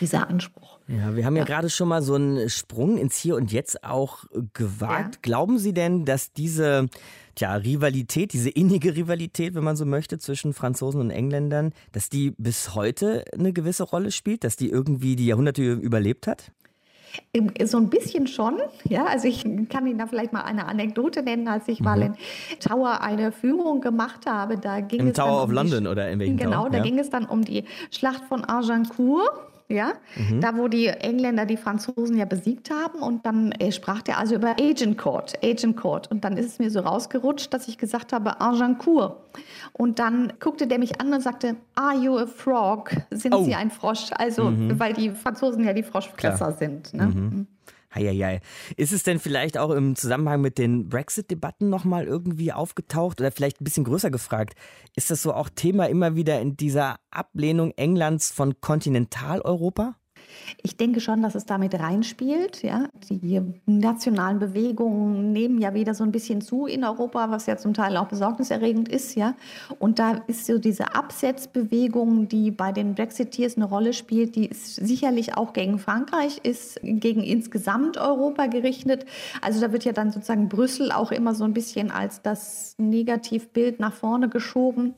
Dieser Anspruch. Ja, wir haben ja, ja, gerade schon mal so einen Sprung ins Hier und Jetzt auch gewagt. Ja. Glauben Sie denn, dass diese tja, Rivalität, diese innige Rivalität, wenn man so möchte, zwischen Franzosen und Engländern, dass die bis heute eine gewisse Rolle spielt, dass die irgendwie die Jahrhunderte überlebt hat? So ein bisschen schon. Ja, also ich kann Ihnen da vielleicht mal eine Anekdote nennen, als ich mhm. mal in Tower eine Führung gemacht habe. Da ging Im es Tower um of London oder in welchem Genau, Tower? da ja. ging es dann um die Schlacht von Agincourt ja, mhm. da wo die Engländer die Franzosen ja besiegt haben und dann äh, sprach der also über Agincourt, Agincourt und dann ist es mir so rausgerutscht, dass ich gesagt habe Agincourt und dann guckte der mich an und sagte, are you a frog? Sind oh. Sie ein Frosch? Also, mhm. weil die Franzosen ja die Froschfresser Klar. sind. Ne? Mhm. Heieiei. Ist es denn vielleicht auch im Zusammenhang mit den Brexit-Debatten nochmal irgendwie aufgetaucht oder vielleicht ein bisschen größer gefragt? Ist das so auch Thema immer wieder in dieser Ablehnung Englands von Kontinentaleuropa? Ich denke schon, dass es damit reinspielt. Ja? Die nationalen Bewegungen nehmen ja wieder so ein bisschen zu in Europa, was ja zum Teil auch besorgniserregend ist. Ja? Und da ist so diese Absetzbewegung, die bei den Brexiteers eine Rolle spielt, die ist sicherlich auch gegen Frankreich, ist gegen insgesamt Europa gerichtet. Also da wird ja dann sozusagen Brüssel auch immer so ein bisschen als das Negativbild nach vorne geschoben.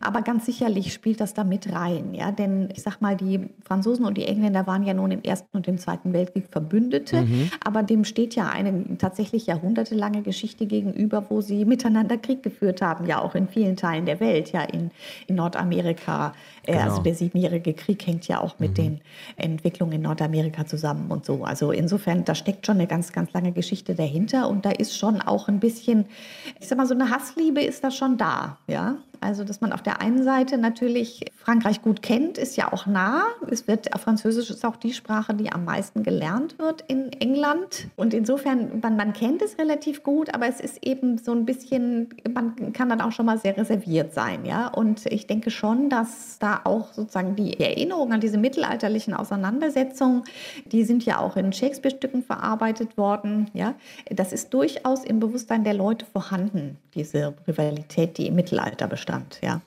Aber ganz sicherlich spielt das da mit rein. Ja? Denn ich sag mal, die Franzosen und die Engländer waren ja nun im Ersten und im Zweiten Weltkrieg Verbündete, mhm. aber dem steht ja eine tatsächlich jahrhundertelange Geschichte gegenüber, wo sie miteinander Krieg geführt haben, ja auch in vielen Teilen der Welt, ja in, in Nordamerika. Äh, genau. Also der Siebenjährige Krieg hängt ja auch mit mhm. den Entwicklungen in Nordamerika zusammen und so. Also insofern, da steckt schon eine ganz, ganz lange Geschichte dahinter und da ist schon auch ein bisschen, ich sag mal, so eine Hassliebe ist da schon da, ja. Also, dass man auf der einen Seite natürlich Frankreich gut kennt, ist ja auch nah. Es wird Französisch ist auch die Sprache, die am meisten gelernt wird in England. Und insofern, man, man kennt es relativ gut, aber es ist eben so ein bisschen, man kann dann auch schon mal sehr reserviert sein, ja. Und ich denke schon, dass da auch sozusagen die Erinnerungen an diese mittelalterlichen Auseinandersetzungen, die sind ja auch in Shakespeare-Stücken verarbeitet worden, ja. Das ist durchaus im Bewusstsein der Leute vorhanden, diese Rivalität, die im Mittelalter bestand stand, ja.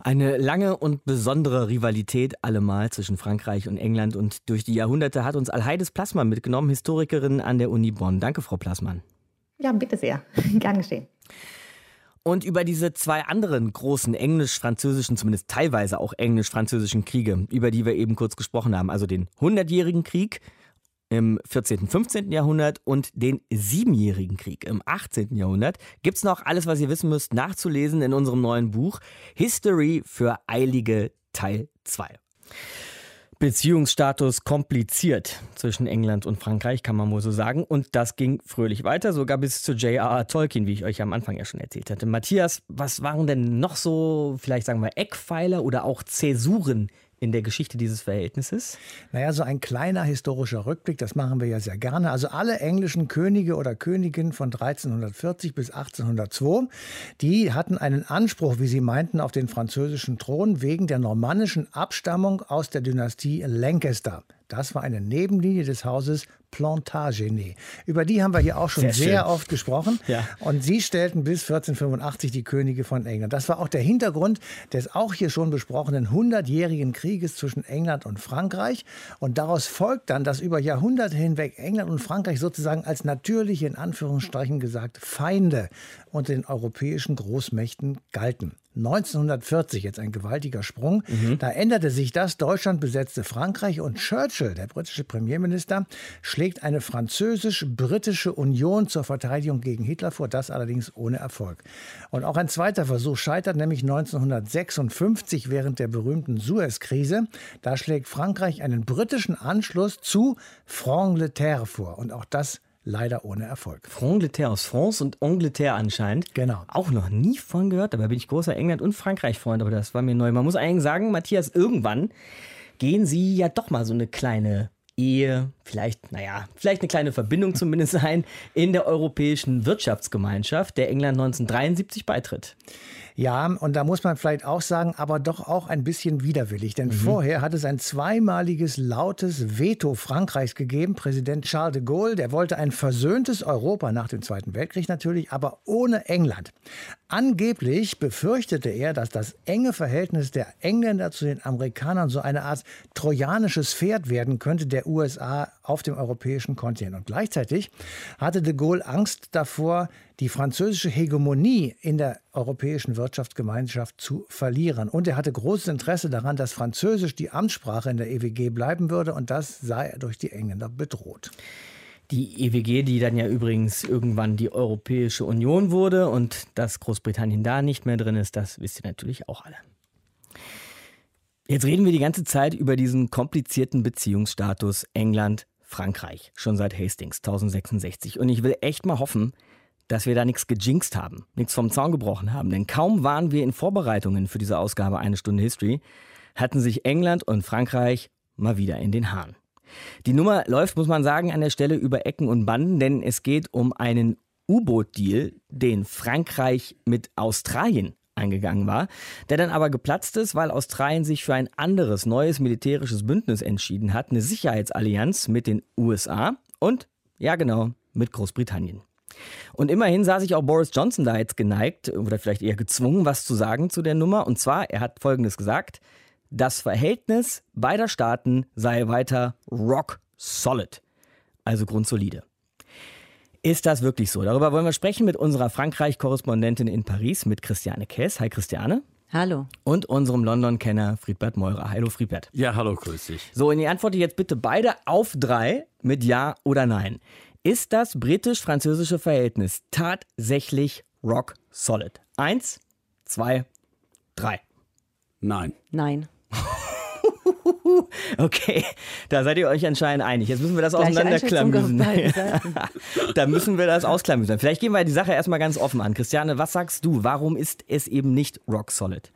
Eine lange und besondere Rivalität allemal zwischen Frankreich und England und durch die Jahrhunderte hat uns Alheides Plassmann mitgenommen, Historikerin an der Uni Bonn. Danke, Frau Plassmann. Ja, bitte sehr. Gern geschehen. Und über diese zwei anderen großen englisch-französischen, zumindest teilweise auch englisch-französischen Kriege, über die wir eben kurz gesprochen haben, also den Hundertjährigen Krieg im 14., 15. Jahrhundert und den Siebenjährigen Krieg im 18. Jahrhundert gibt es noch alles, was ihr wissen müsst, nachzulesen in unserem neuen Buch History für Eilige Teil 2. Beziehungsstatus kompliziert zwischen England und Frankreich, kann man wohl so sagen. Und das ging fröhlich weiter, sogar bis zu J.R.R. Tolkien, wie ich euch am Anfang ja schon erzählt hatte. Matthias, was waren denn noch so, vielleicht sagen wir, Eckpfeiler oder auch Zäsuren in der Geschichte dieses Verhältnisses? Naja, so ein kleiner historischer Rückblick, das machen wir ja sehr gerne. Also alle englischen Könige oder Königinnen von 1340 bis 1802, die hatten einen Anspruch, wie sie meinten, auf den französischen Thron wegen der normannischen Abstammung aus der Dynastie Lancaster. Das war eine Nebenlinie des Hauses Plantagenet. Über die haben wir hier auch schon sehr, sehr oft gesprochen. Ja. Und sie stellten bis 1485 die Könige von England. Das war auch der Hintergrund des auch hier schon besprochenen hundertjährigen Krieges zwischen England und Frankreich. Und daraus folgt dann, dass über Jahrhunderte hinweg England und Frankreich sozusagen als natürliche, in Anführungsstrichen gesagt, Feinde unter den europäischen Großmächten galten. 1940, jetzt ein gewaltiger Sprung, mhm. da änderte sich das. Deutschland besetzte Frankreich und Churchill, der britische Premierminister, schlägt eine französisch-britische Union zur Verteidigung gegen Hitler vor, das allerdings ohne Erfolg. Und auch ein zweiter Versuch scheitert, nämlich 1956 während der berühmten Suez-Krise. Da schlägt Frankreich einen britischen Anschluss zu Frangleterre vor. Und auch das leider ohne Erfolg. Frangleterre aus France und Angleterre anscheinend. Genau. Auch noch nie von gehört, dabei bin ich großer England- und Frankreich-Freund, aber das war mir neu. Man muss eigentlich sagen, Matthias, irgendwann gehen Sie ja doch mal so eine kleine Ehe, vielleicht, naja, vielleicht eine kleine Verbindung zumindest ein in der Europäischen Wirtschaftsgemeinschaft, der England 1973 beitritt. Ja, und da muss man vielleicht auch sagen, aber doch auch ein bisschen widerwillig. Denn mhm. vorher hat es ein zweimaliges lautes Veto Frankreichs gegeben. Präsident Charles de Gaulle, der wollte ein versöhntes Europa nach dem Zweiten Weltkrieg natürlich, aber ohne England. Angeblich befürchtete er, dass das enge Verhältnis der Engländer zu den Amerikanern so eine Art trojanisches Pferd werden könnte der USA auf dem europäischen Kontinent. Und gleichzeitig hatte de Gaulle Angst davor, die französische Hegemonie in der europäischen Wirtschaftsgemeinschaft zu verlieren. Und er hatte großes Interesse daran, dass Französisch die Amtssprache in der EWG bleiben würde. Und das sei durch die Engländer bedroht. Die EWG, die dann ja übrigens irgendwann die Europäische Union wurde und dass Großbritannien da nicht mehr drin ist, das wisst ihr natürlich auch alle. Jetzt reden wir die ganze Zeit über diesen komplizierten Beziehungsstatus England-Frankreich, schon seit Hastings 1066. Und ich will echt mal hoffen, dass wir da nichts gejinxt haben, nichts vom Zaun gebrochen haben. Denn kaum waren wir in Vorbereitungen für diese Ausgabe Eine Stunde History, hatten sich England und Frankreich mal wieder in den Haaren. Die Nummer läuft, muss man sagen, an der Stelle über Ecken und Banden, denn es geht um einen U-Boot-Deal, den Frankreich mit Australien eingegangen war, der dann aber geplatzt ist, weil Australien sich für ein anderes, neues militärisches Bündnis entschieden hat, eine Sicherheitsallianz mit den USA und, ja genau, mit Großbritannien. Und immerhin sah sich auch Boris Johnson da jetzt geneigt oder vielleicht eher gezwungen, was zu sagen zu der Nummer. Und zwar, er hat Folgendes gesagt, das Verhältnis beider Staaten sei weiter rock solid, also grundsolide. Ist das wirklich so? Darüber wollen wir sprechen mit unserer Frankreich-Korrespondentin in Paris, mit Christiane Kess. Hi Christiane. Hallo. Und unserem London-Kenner Friedbert Meurer. Hallo Friedbert. Ja, hallo, grüß dich. So, und ihr antwortet jetzt bitte beide auf drei mit Ja oder Nein. Ist das britisch-französische Verhältnis tatsächlich rock solid? Eins, zwei, drei. Nein. Nein. okay, da seid ihr euch anscheinend einig. Jetzt müssen wir das auseinanderklamüsen. da müssen wir das ausklamüsen. Vielleicht gehen wir die Sache erstmal ganz offen an. Christiane, was sagst du? Warum ist es eben nicht rock solid?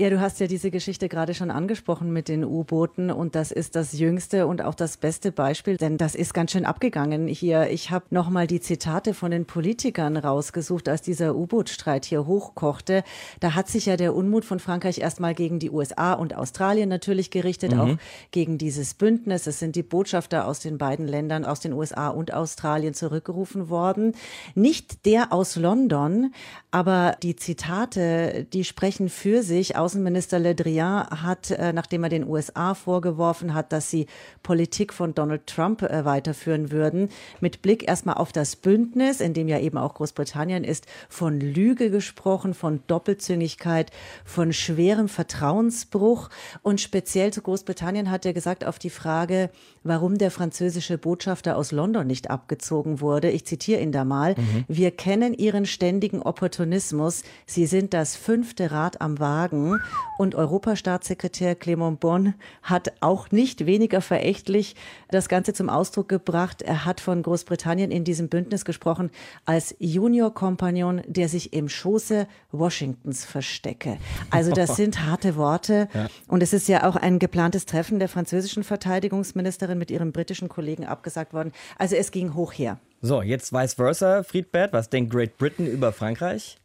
Ja, du hast ja diese Geschichte gerade schon angesprochen mit den U-Booten und das ist das jüngste und auch das beste Beispiel, denn das ist ganz schön abgegangen hier. Ich habe nochmal die Zitate von den Politikern rausgesucht, als dieser U-Boot-Streit hier hochkochte. Da hat sich ja der Unmut von Frankreich erstmal gegen die USA und Australien natürlich gerichtet, mhm. auch gegen dieses Bündnis. Es sind die Botschafter aus den beiden Ländern, aus den USA und Australien zurückgerufen worden. Nicht der aus London, aber die Zitate, die sprechen für sich aus Außenminister Le Drian hat, äh, nachdem er den USA vorgeworfen hat, dass sie Politik von Donald Trump äh, weiterführen würden, mit Blick erstmal auf das Bündnis, in dem ja eben auch Großbritannien ist, von Lüge gesprochen, von Doppelzüngigkeit, von schwerem Vertrauensbruch. Und speziell zu Großbritannien hat er gesagt auf die Frage, warum der französische Botschafter aus London nicht abgezogen wurde. Ich zitiere ihn da mal. Mhm. Wir kennen Ihren ständigen Opportunismus. Sie sind das fünfte Rad am Wagen. Und Europastaatssekretär Clement Bonn hat auch nicht weniger verächtlich das Ganze zum Ausdruck gebracht. Er hat von Großbritannien in diesem Bündnis gesprochen als Junior-Kompagnon, der sich im Schoße Washingtons verstecke. Also das sind harte Worte. Ja. Und es ist ja auch ein geplantes Treffen der französischen Verteidigungsministerin mit ihrem britischen Kollegen abgesagt worden. Also es ging hoch her. So, jetzt vice versa, Friedbert. Was denkt Great Britain über Frankreich?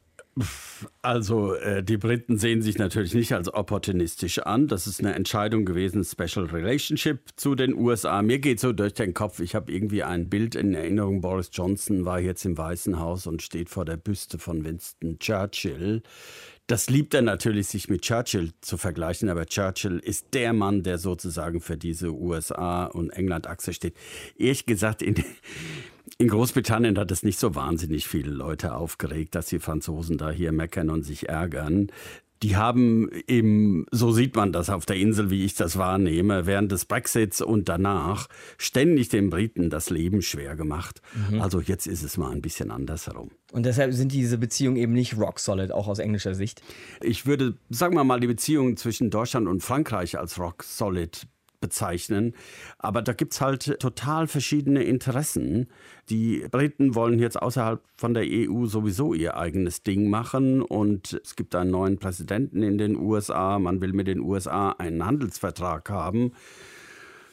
Also äh, die Briten sehen sich natürlich nicht als opportunistisch an. Das ist eine Entscheidung gewesen, Special Relationship zu den USA. Mir geht so durch den Kopf, ich habe irgendwie ein Bild in Erinnerung, Boris Johnson war jetzt im Weißen Haus und steht vor der Büste von Winston Churchill. Das liebt er natürlich, sich mit Churchill zu vergleichen, aber Churchill ist der Mann, der sozusagen für diese USA- und England-Achse steht. Ehrlich gesagt, in, in Großbritannien hat es nicht so wahnsinnig viele Leute aufgeregt, dass die Franzosen da hier meckern und sich ärgern. Die haben eben, so sieht man das auf der Insel, wie ich das wahrnehme, während des Brexits und danach ständig den Briten das Leben schwer gemacht. Mhm. Also jetzt ist es mal ein bisschen andersherum. Und deshalb sind diese Beziehungen eben nicht rock solid, auch aus englischer Sicht. Ich würde, sagen wir mal, die Beziehungen zwischen Deutschland und Frankreich als rock solid bezeichnen. Aber da gibt es halt total verschiedene Interessen. Die Briten wollen jetzt außerhalb von der EU sowieso ihr eigenes Ding machen und es gibt einen neuen Präsidenten in den USA. Man will mit den USA einen Handelsvertrag haben.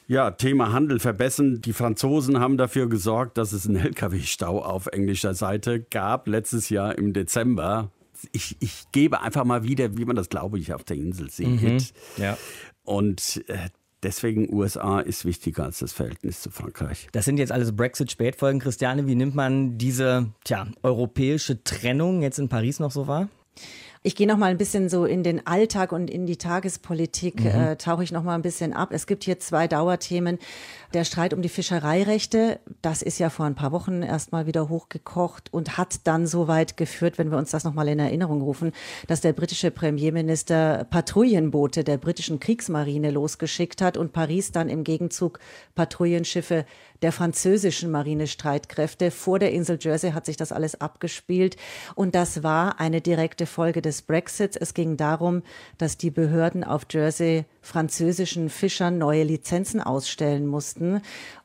Ja, Thema Handel verbessern. Die Franzosen haben dafür gesorgt, dass es einen Lkw-Stau auf englischer Seite gab, letztes Jahr im Dezember. Ich, ich gebe einfach mal wieder, wie man das, glaube ich, auf der Insel sieht. Mhm, ja. Und äh, Deswegen USA ist wichtiger als das Verhältnis zu Frankreich. Das sind jetzt alles Brexit-Spätfolgen. Christiane, wie nimmt man diese tja, europäische Trennung jetzt in Paris noch so wahr? Ich gehe noch mal ein bisschen so in den Alltag und in die Tagespolitik, mhm. äh, tauche ich noch mal ein bisschen ab. Es gibt hier zwei Dauerthemen. Der Streit um die Fischereirechte, das ist ja vor ein paar Wochen erst mal wieder hochgekocht und hat dann so weit geführt, wenn wir uns das noch mal in Erinnerung rufen, dass der britische Premierminister Patrouillenboote der britischen Kriegsmarine losgeschickt hat und Paris dann im Gegenzug Patrouillenschiffe der französischen Marinestreitkräfte. Vor der Insel Jersey hat sich das alles abgespielt. Und das war eine direkte Folge des Brexits. Es ging darum, dass die Behörden auf Jersey französischen Fischern neue Lizenzen ausstellen mussten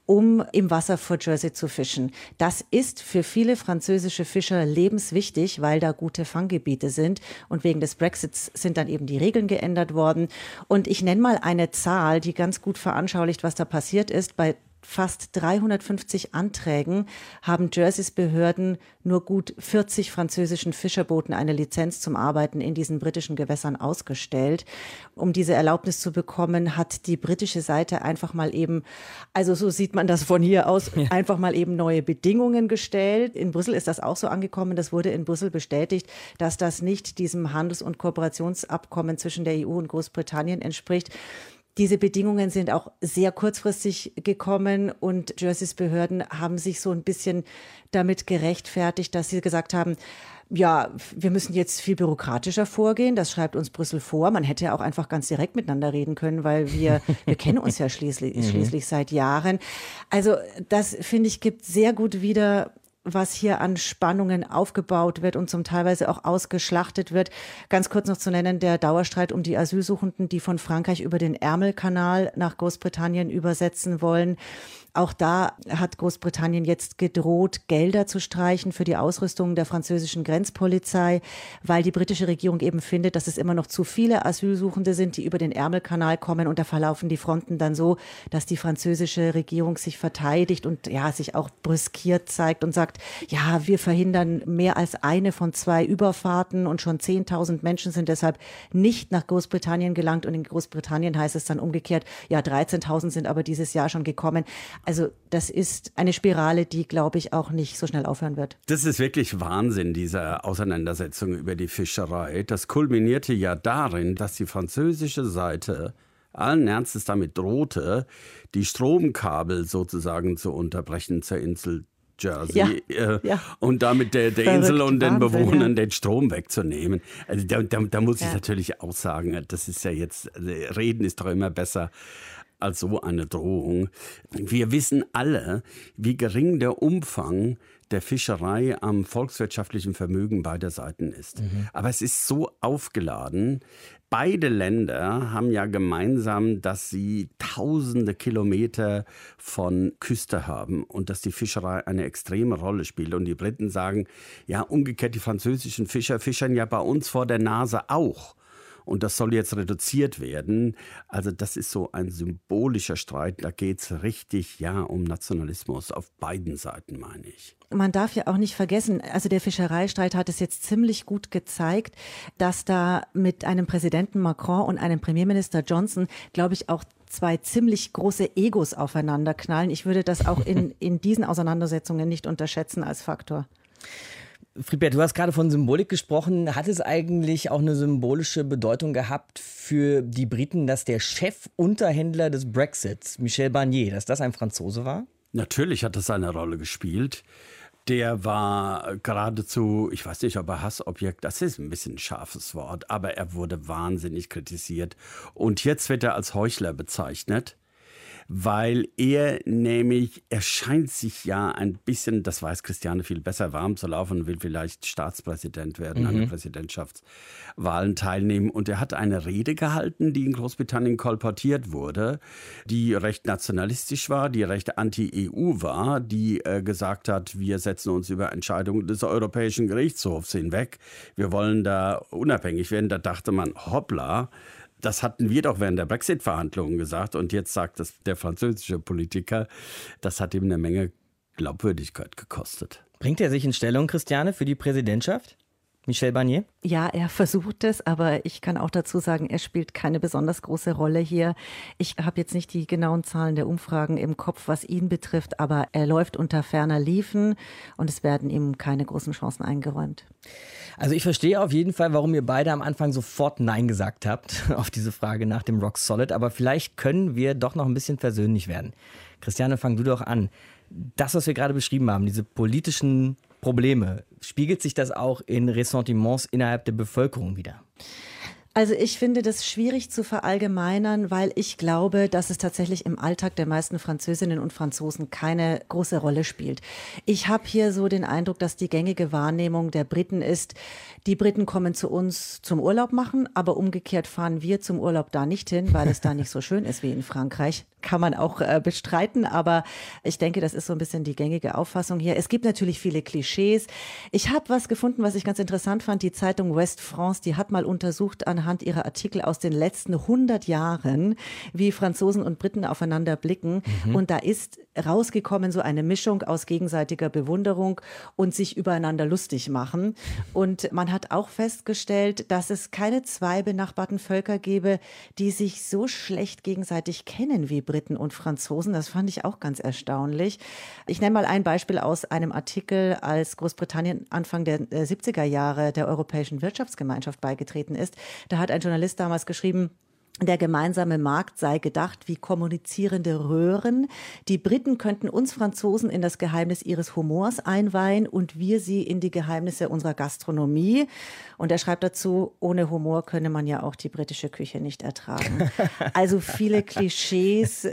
um im Wasser vor Jersey zu fischen. Das ist für viele französische Fischer lebenswichtig, weil da gute Fanggebiete sind. Und wegen des Brexits sind dann eben die Regeln geändert worden. Und ich nenne mal eine Zahl, die ganz gut veranschaulicht, was da passiert ist. Bei fast 350 Anträgen haben Jerseys Behörden nur gut 40 französischen Fischerbooten eine Lizenz zum Arbeiten in diesen britischen Gewässern ausgestellt. Um diese Erlaubnis zu bekommen, hat die britische Seite einfach mal eben, also so sieht man das von hier aus, ja. einfach mal eben neue Bedingungen gestellt. In Brüssel ist das auch so angekommen. Das wurde in Brüssel bestätigt, dass das nicht diesem Handels- und Kooperationsabkommen zwischen der EU und Großbritannien entspricht. Diese Bedingungen sind auch sehr kurzfristig gekommen und Jerseys Behörden haben sich so ein bisschen damit gerechtfertigt, dass sie gesagt haben, ja, wir müssen jetzt viel bürokratischer vorgehen. Das schreibt uns Brüssel vor. Man hätte ja auch einfach ganz direkt miteinander reden können, weil wir, wir kennen uns ja schließlich, mhm. schließlich seit Jahren. Also das, finde ich, gibt sehr gut wieder, was hier an Spannungen aufgebaut wird und zum Teilweise auch ausgeschlachtet wird. Ganz kurz noch zu nennen, der Dauerstreit um die Asylsuchenden, die von Frankreich über den Ärmelkanal nach Großbritannien übersetzen wollen. Auch da hat Großbritannien jetzt gedroht, Gelder zu streichen für die Ausrüstung der französischen Grenzpolizei, weil die britische Regierung eben findet, dass es immer noch zu viele Asylsuchende sind, die über den Ärmelkanal kommen und da verlaufen die Fronten dann so, dass die französische Regierung sich verteidigt und ja, sich auch brüskiert zeigt und sagt, ja, wir verhindern mehr als eine von zwei Überfahrten und schon 10.000 Menschen sind deshalb nicht nach Großbritannien gelangt und in Großbritannien heißt es dann umgekehrt, ja, 13.000 sind aber dieses Jahr schon gekommen. Also das ist eine Spirale, die, glaube ich, auch nicht so schnell aufhören wird. Das ist wirklich Wahnsinn, diese Auseinandersetzung über die Fischerei. Das kulminierte ja darin, dass die französische Seite allen Ernstes damit drohte, die Stromkabel sozusagen zu unterbrechen zur Insel Jersey ja, äh, ja. und damit der, der Insel und den Bewohnern ja. den Strom wegzunehmen. Also da, da, da muss ich natürlich auch sagen, das ist ja jetzt, also reden ist doch immer besser als so eine Drohung. Wir wissen alle, wie gering der Umfang der Fischerei am volkswirtschaftlichen Vermögen beider Seiten ist. Mhm. Aber es ist so aufgeladen. Beide Länder haben ja gemeinsam, dass sie tausende Kilometer von Küste haben und dass die Fischerei eine extreme Rolle spielt. Und die Briten sagen, ja, umgekehrt, die französischen Fischer fischern ja bei uns vor der Nase auch. Und das soll jetzt reduziert werden. Also das ist so ein symbolischer Streit. Da geht es richtig, ja, um Nationalismus auf beiden Seiten, meine ich. Man darf ja auch nicht vergessen, also der Fischereistreit hat es jetzt ziemlich gut gezeigt, dass da mit einem Präsidenten Macron und einem Premierminister Johnson, glaube ich, auch zwei ziemlich große Egos aufeinander knallen. Ich würde das auch in, in diesen Auseinandersetzungen nicht unterschätzen als Faktor. Friedbert, du hast gerade von Symbolik gesprochen. Hat es eigentlich auch eine symbolische Bedeutung gehabt für die Briten, dass der Chefunterhändler des Brexits, Michel Barnier, dass das ein Franzose war? Natürlich hat das eine Rolle gespielt. Der war geradezu, ich weiß nicht, ob er Hassobjekt, das ist ein bisschen ein scharfes Wort, aber er wurde wahnsinnig kritisiert. Und jetzt wird er als Heuchler bezeichnet weil er nämlich, er scheint sich ja ein bisschen, das weiß Christiane viel besser, warm zu laufen und will vielleicht Staatspräsident werden, mhm. an den Präsidentschaftswahlen teilnehmen. Und er hat eine Rede gehalten, die in Großbritannien kolportiert wurde, die recht nationalistisch war, die recht anti-EU war, die äh, gesagt hat, wir setzen uns über Entscheidungen des Europäischen Gerichtshofs hinweg. Wir wollen da unabhängig werden. Da dachte man, hoppla, das hatten wir doch während der Brexit-Verhandlungen gesagt. Und jetzt sagt das der französische Politiker, das hat ihm eine Menge Glaubwürdigkeit gekostet. Bringt er sich in Stellung, Christiane, für die Präsidentschaft? Michel Barnier? Ja, er versucht es, aber ich kann auch dazu sagen, er spielt keine besonders große Rolle hier. Ich habe jetzt nicht die genauen Zahlen der Umfragen im Kopf, was ihn betrifft, aber er läuft unter ferner Liefen und es werden ihm keine großen Chancen eingeräumt. Also ich verstehe auf jeden Fall, warum ihr beide am Anfang sofort Nein gesagt habt auf diese Frage nach dem Rock Solid, aber vielleicht können wir doch noch ein bisschen versöhnlich werden. Christiane, fang du doch an. Das, was wir gerade beschrieben haben, diese politischen Probleme, spiegelt sich das auch in Ressentiments innerhalb der Bevölkerung wieder? Also ich finde das schwierig zu verallgemeinern, weil ich glaube, dass es tatsächlich im Alltag der meisten Französinnen und Franzosen keine große Rolle spielt. Ich habe hier so den Eindruck, dass die gängige Wahrnehmung der Briten ist, die Briten kommen zu uns zum Urlaub machen, aber umgekehrt fahren wir zum Urlaub da nicht hin, weil es da nicht so schön ist wie in Frankreich. Kann man auch äh, bestreiten, aber ich denke, das ist so ein bisschen die gängige Auffassung hier. Es gibt natürlich viele Klischees. Ich habe was gefunden, was ich ganz interessant fand. Die Zeitung West France, die hat mal untersucht anhand anhand ihrer Artikel aus den letzten 100 Jahren, wie Franzosen und Briten aufeinander blicken. Mhm. Und da ist rausgekommen so eine Mischung aus gegenseitiger Bewunderung und sich übereinander lustig machen. Und man hat auch festgestellt, dass es keine zwei benachbarten Völker gäbe, die sich so schlecht gegenseitig kennen wie Briten und Franzosen. Das fand ich auch ganz erstaunlich. Ich nenne mal ein Beispiel aus einem Artikel, als Großbritannien Anfang der 70er äh, Jahre der Europäischen Wirtschaftsgemeinschaft beigetreten ist. Da hat ein Journalist damals geschrieben, der gemeinsame Markt sei gedacht wie kommunizierende Röhren. Die Briten könnten uns Franzosen in das Geheimnis ihres Humors einweihen und wir sie in die Geheimnisse unserer Gastronomie. Und er schreibt dazu, ohne Humor könne man ja auch die britische Küche nicht ertragen. Also viele Klischees,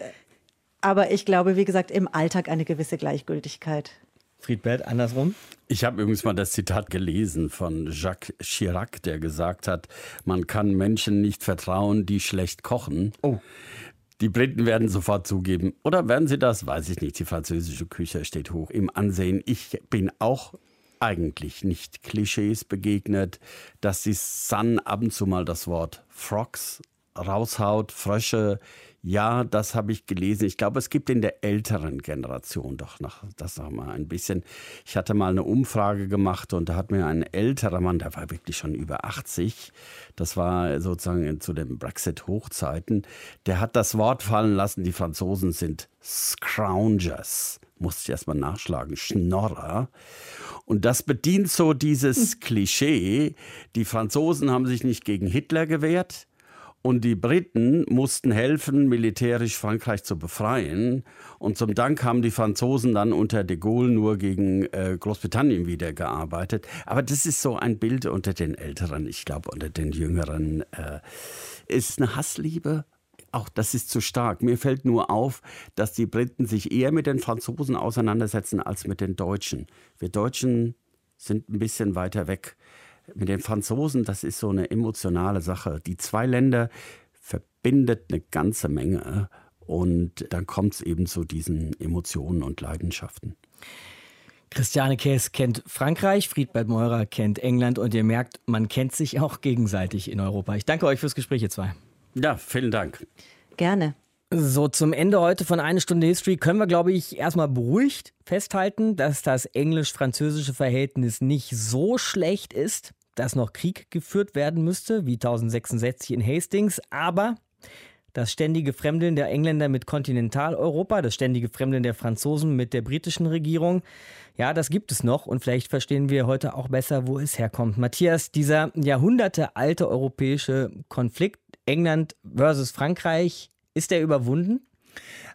aber ich glaube, wie gesagt, im Alltag eine gewisse Gleichgültigkeit. Friedbert, andersrum? Ich habe übrigens mal das Zitat gelesen von Jacques Chirac, der gesagt hat, man kann Menschen nicht vertrauen, die schlecht kochen. Oh. Die Briten werden sofort zugeben. Oder werden sie das? Weiß ich nicht. Die französische Küche steht hoch im Ansehen. Ich bin auch eigentlich nicht Klischees begegnet, dass die Sun ab und zu mal das Wort Frogs raushaut, Frösche. Ja, das habe ich gelesen. Ich glaube, es gibt in der älteren Generation doch noch das noch mal ein bisschen. Ich hatte mal eine Umfrage gemacht und da hat mir ein älterer Mann, der war wirklich schon über 80, das war sozusagen zu den Brexit-Hochzeiten, der hat das Wort fallen lassen, die Franzosen sind Scroungers. Musste ich erstmal nachschlagen, Schnorrer. Und das bedient so dieses Klischee, die Franzosen haben sich nicht gegen Hitler gewehrt, und die Briten mussten helfen, militärisch Frankreich zu befreien. Und zum Dank haben die Franzosen dann unter de Gaulle nur gegen äh, Großbritannien wieder gearbeitet. Aber das ist so ein Bild unter den Älteren, ich glaube unter den Jüngeren. Äh, ist eine Hassliebe auch das ist zu stark. Mir fällt nur auf, dass die Briten sich eher mit den Franzosen auseinandersetzen als mit den Deutschen. Wir Deutschen sind ein bisschen weiter weg. Mit den Franzosen, das ist so eine emotionale Sache. Die zwei Länder verbindet eine ganze Menge und dann kommt es eben zu diesen Emotionen und Leidenschaften. Christiane Käs kennt Frankreich, Friedbert Meurer kennt England und ihr merkt, man kennt sich auch gegenseitig in Europa. Ich danke euch fürs Gespräch, ihr zwei. Ja, vielen Dank. Gerne. So, zum Ende heute von Eine Stunde History können wir, glaube ich, erstmal beruhigt festhalten, dass das englisch-französische Verhältnis nicht so schlecht ist, dass noch Krieg geführt werden müsste, wie 1066 in Hastings, aber das ständige Fremdeln der Engländer mit Kontinentaleuropa, das ständige Fremdeln der Franzosen mit der britischen Regierung, ja, das gibt es noch und vielleicht verstehen wir heute auch besser, wo es herkommt. Matthias, dieser jahrhundertealte europäische Konflikt England versus Frankreich, ist der überwunden?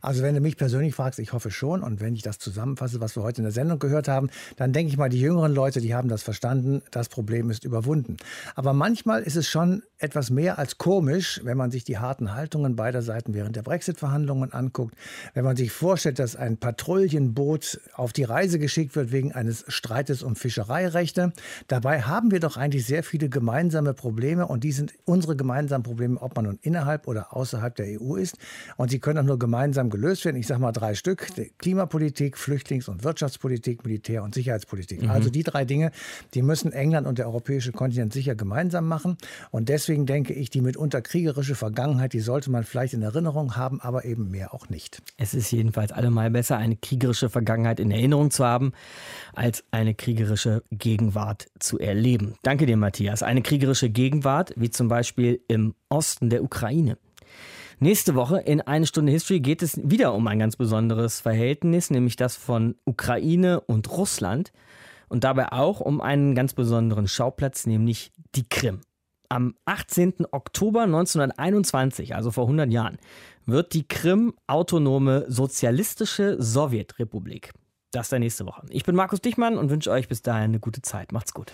Also wenn du mich persönlich fragst, ich hoffe schon. Und wenn ich das zusammenfasse, was wir heute in der Sendung gehört haben, dann denke ich mal, die jüngeren Leute, die haben das verstanden, das Problem ist überwunden. Aber manchmal ist es schon etwas mehr als komisch, wenn man sich die harten Haltungen beider Seiten während der Brexit-Verhandlungen anguckt. Wenn man sich vorstellt, dass ein Patrouillenboot auf die Reise geschickt wird wegen eines Streites um Fischereirechte. Dabei haben wir doch eigentlich sehr viele gemeinsame Probleme und die sind unsere gemeinsamen Probleme, ob man nun innerhalb oder außerhalb der EU ist. Und sie können auch nur gemeinsam gelöst werden. Ich sage mal drei Stück. Klimapolitik, Flüchtlings- und Wirtschaftspolitik, Militär- und Sicherheitspolitik. Mhm. Also die drei Dinge, die müssen England und der europäische Kontinent sicher gemeinsam machen. Und deswegen denke ich, die mitunter kriegerische Vergangenheit, die sollte man vielleicht in Erinnerung haben, aber eben mehr auch nicht. Es ist jedenfalls allemal besser, eine kriegerische Vergangenheit in Erinnerung zu haben, als eine kriegerische Gegenwart zu erleben. Danke dir, Matthias. Eine kriegerische Gegenwart, wie zum Beispiel im Osten der Ukraine. Nächste Woche in eine Stunde History geht es wieder um ein ganz besonderes Verhältnis, nämlich das von Ukraine und Russland. Und dabei auch um einen ganz besonderen Schauplatz, nämlich die Krim. Am 18. Oktober 1921, also vor 100 Jahren, wird die Krim autonome sozialistische Sowjetrepublik. Das dann nächste Woche. Ich bin Markus Dichmann und wünsche euch bis dahin eine gute Zeit. Macht's gut.